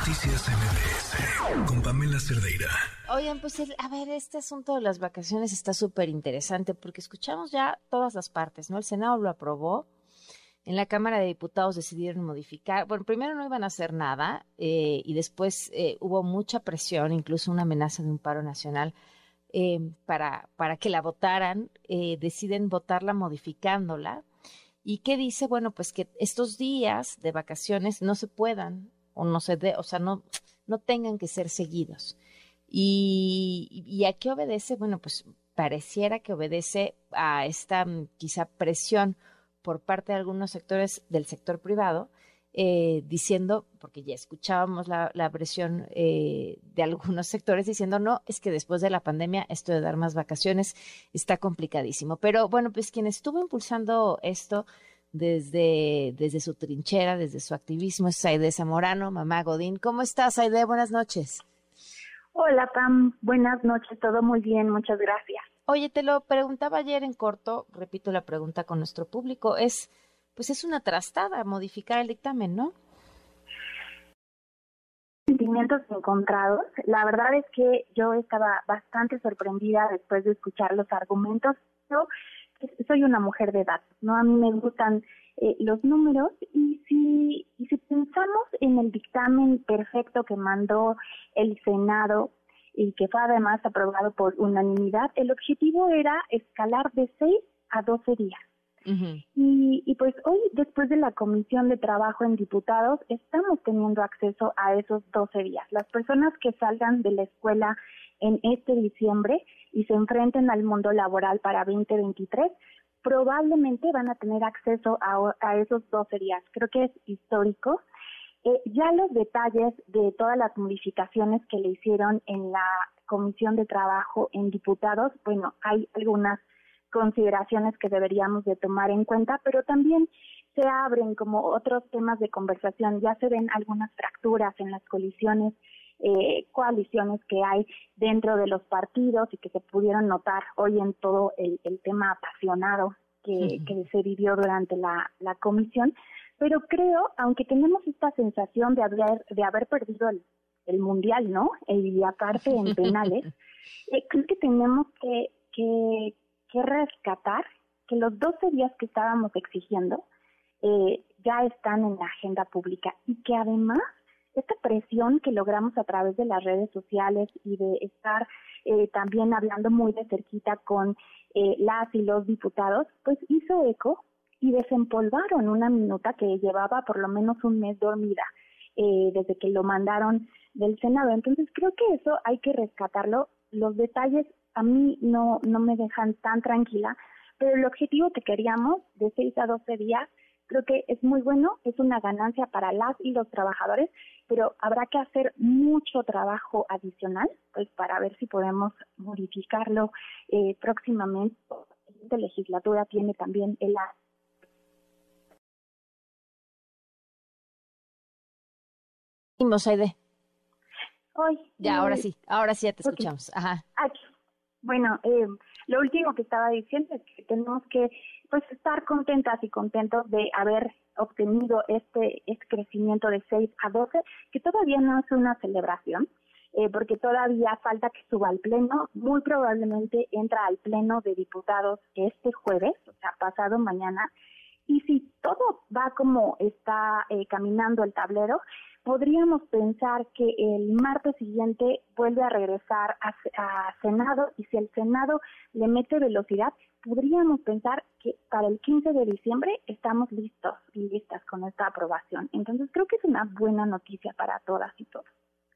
Noticias MBS con Pamela Cerdeira. Oigan, pues a ver, este asunto de las vacaciones está súper interesante porque escuchamos ya todas las partes, ¿no? El Senado lo aprobó, en la Cámara de Diputados decidieron modificar, bueno, primero no iban a hacer nada eh, y después eh, hubo mucha presión, incluso una amenaza de un paro nacional eh, para, para que la votaran, deciden votarla modificándola. ¿Y qué dice? Bueno, pues que estos días de vacaciones no se puedan o no se de, o sea, no, no tengan que ser seguidos. Y, y, a qué obedece? Bueno, pues pareciera que obedece a esta mm, quizá presión por parte de algunos sectores del sector privado, eh, diciendo, porque ya escuchábamos la, la presión eh, de algunos sectores diciendo, no, es que después de la pandemia esto de dar más vacaciones está complicadísimo. Pero bueno, pues quien estuvo impulsando esto desde, desde su trinchera, desde su activismo, es Saide Zamorano, mamá Godín. ¿Cómo estás, Saide? Buenas noches. Hola, Pam. Buenas noches. Todo muy bien. Muchas gracias. Oye, te lo preguntaba ayer en corto, repito la pregunta con nuestro público, es, pues es una trastada modificar el dictamen, ¿no? Sentimientos encontrados. La verdad es que yo estaba bastante sorprendida después de escuchar los argumentos. Yo soy una mujer de edad, ¿no? A mí me gustan eh, los números y si, y si pensamos en el dictamen perfecto que mandó el Senado y que fue además aprobado por unanimidad, el objetivo era escalar de 6 a 12 días. y, y pues hoy, después de la Comisión de Trabajo en Diputados, estamos teniendo acceso a esos 12 días. Las personas que salgan de la escuela en este diciembre y se enfrenten al mundo laboral para 2023, probablemente van a tener acceso a, esos 12 días. Creo que es histórico. Eh, ya los detalles de todas las modificaciones que le hicieron en la Comisión de Trabajo en diputados, bueno, hay algunas consideraciones que deberíamos de tomar en cuenta, pero también se abren como otros temas de conversación, ya se ven algunas fracturas en las colisiones eh, coaliciones que hay dentro de los partidos y que se pudieron notar hoy en todo el, tema apasionado que, se vivió durante la, comisión. Pero creo, aunque tenemos esta sensación de haber, de haber perdido el, mundial, ¿no? Y aparte en penales, eh, creo que tenemos que, que, que, rescatar que los 12 días que estábamos exigiendo eh, ya están en la agenda pública y que además esta presión que logramos a través de las redes sociales y de estar eh, también hablando muy de cerquita con eh, las y los diputados, pues hizo eco y desempolvaron una minuta que llevaba por lo menos un mes dormida eh, desde que lo mandaron del Senado. Entonces creo que eso hay que rescatarlo. Los detalles a mí no, no me dejan tan tranquila, pero el objetivo que queríamos de 6 a 12 días creo que es muy bueno, es una ganancia para las y los trabajadores, pero habrá que hacer mucho trabajo adicional pues para ver si podemos modificarlo eh, próximamente. La legislatura tiene también el Aide. Hoy. Ya, ahora sí, ahora sí ya te escuchamos. Ajá. Bueno, eh, lo último que estaba diciendo es que tenemos que pues estar contentas y contentos de haber obtenido este, este crecimiento de 6 a 12, que todavía no es una celebración, eh, porque todavía falta que suba al pleno, muy probablemente entra al pleno de diputados este jueves, o sea, pasado mañana, y si todo va como está eh, caminando el tablero, podríamos pensar que el martes siguiente vuelve a regresar a, a, Senado y si el Senado le mete velocidad, podríamos pensar que para el 15 de diciembre estamos listos y listas con esta aprobación. Entonces creo que es una buena noticia para todas y todos.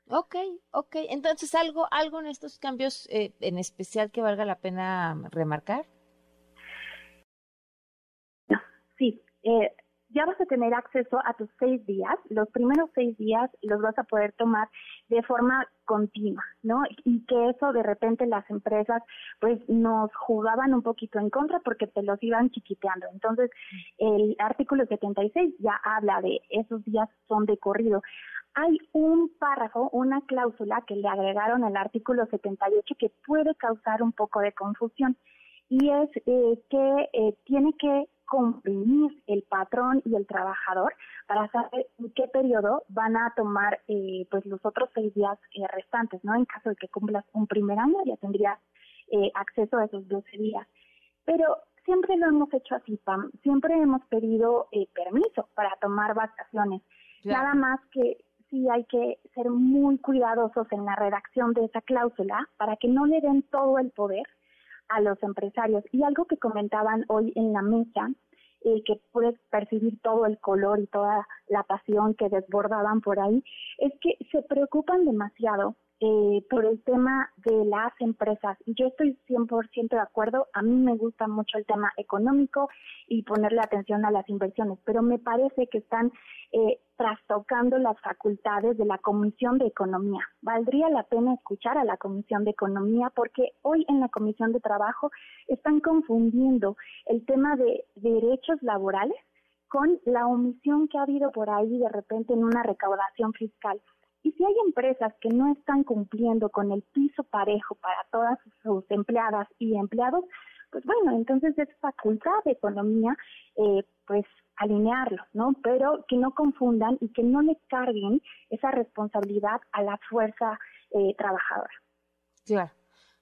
Ok, ok. Entonces, ¿algo, algo en estos cambios eh, en especial que valga la pena remarcar? No, sí. Eh, ya vas a tener acceso a tus seis días. Los primeros seis días los vas a poder tomar de forma continua, ¿no? Y que eso de repente las empresas pues nos jugaban un poquito en contra porque te los iban chiquiteando. Entonces, el artículo 76 ya habla de esos días son de corrido. Hay un párrafo, una cláusula que le agregaron al artículo 78 que puede causar un poco de confusión y es eh, que eh, tiene que comprimir el patrón y el trabajador para saber en qué periodo van a tomar eh, pues los otros seis días eh, restantes, ¿no? En caso de que cumplas un primer año ya tendrías eh, acceso a esos 12 días. Pero siempre lo hemos hecho así, Pam. Siempre hemos pedido permiso para tomar vacaciones. Nada más que sí hay que ser muy cuidadosos en la redacción de esa cláusula para que no le den todo el poder a los empresarios. Y algo que comentaban hoy en la mesa, eh, que pude percibir todo el color y toda la pasión que desbordaban por ahí, es que se preocupan demasiado eh, por el tema de las empresas. Y yo estoy 100% de acuerdo, a mí me gusta mucho el tema económico y ponerle atención a las inversiones, pero me parece que están eh, trastocando las facultades de la Comisión de Economía. Valdría la pena escuchar a la Comisión de Economía porque hoy en la Comisión de Trabajo están confundiendo el tema de derechos laborales con la omisión que ha habido por ahí de repente en una recaudación fiscal. Y si hay empresas que no están cumpliendo con el piso parejo para todas sus empleadas y empleados, pues bueno, entonces es facultad de economía, eh, pues alinearlo, ¿no? Pero que no confundan y que no le carguen esa responsabilidad a la fuerza eh, trabajadora. Claro.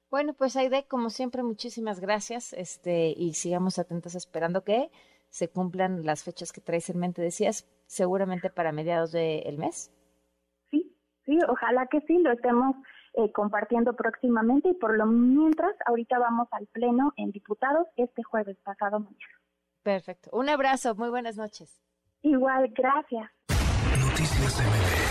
Bueno, pues Aide, como siempre, muchísimas gracias, este, y sigamos atentos esperando que se cumplan las fechas que traes en mente, decías, seguramente para mediados del mes. Sí, ojalá que sí, lo estemos eh, compartiendo próximamente y por lo mientras, ahorita vamos al pleno en diputados este jueves pasado mañana. Perfecto. Un abrazo. Muy buenas noches. Igual, gracias. Noticias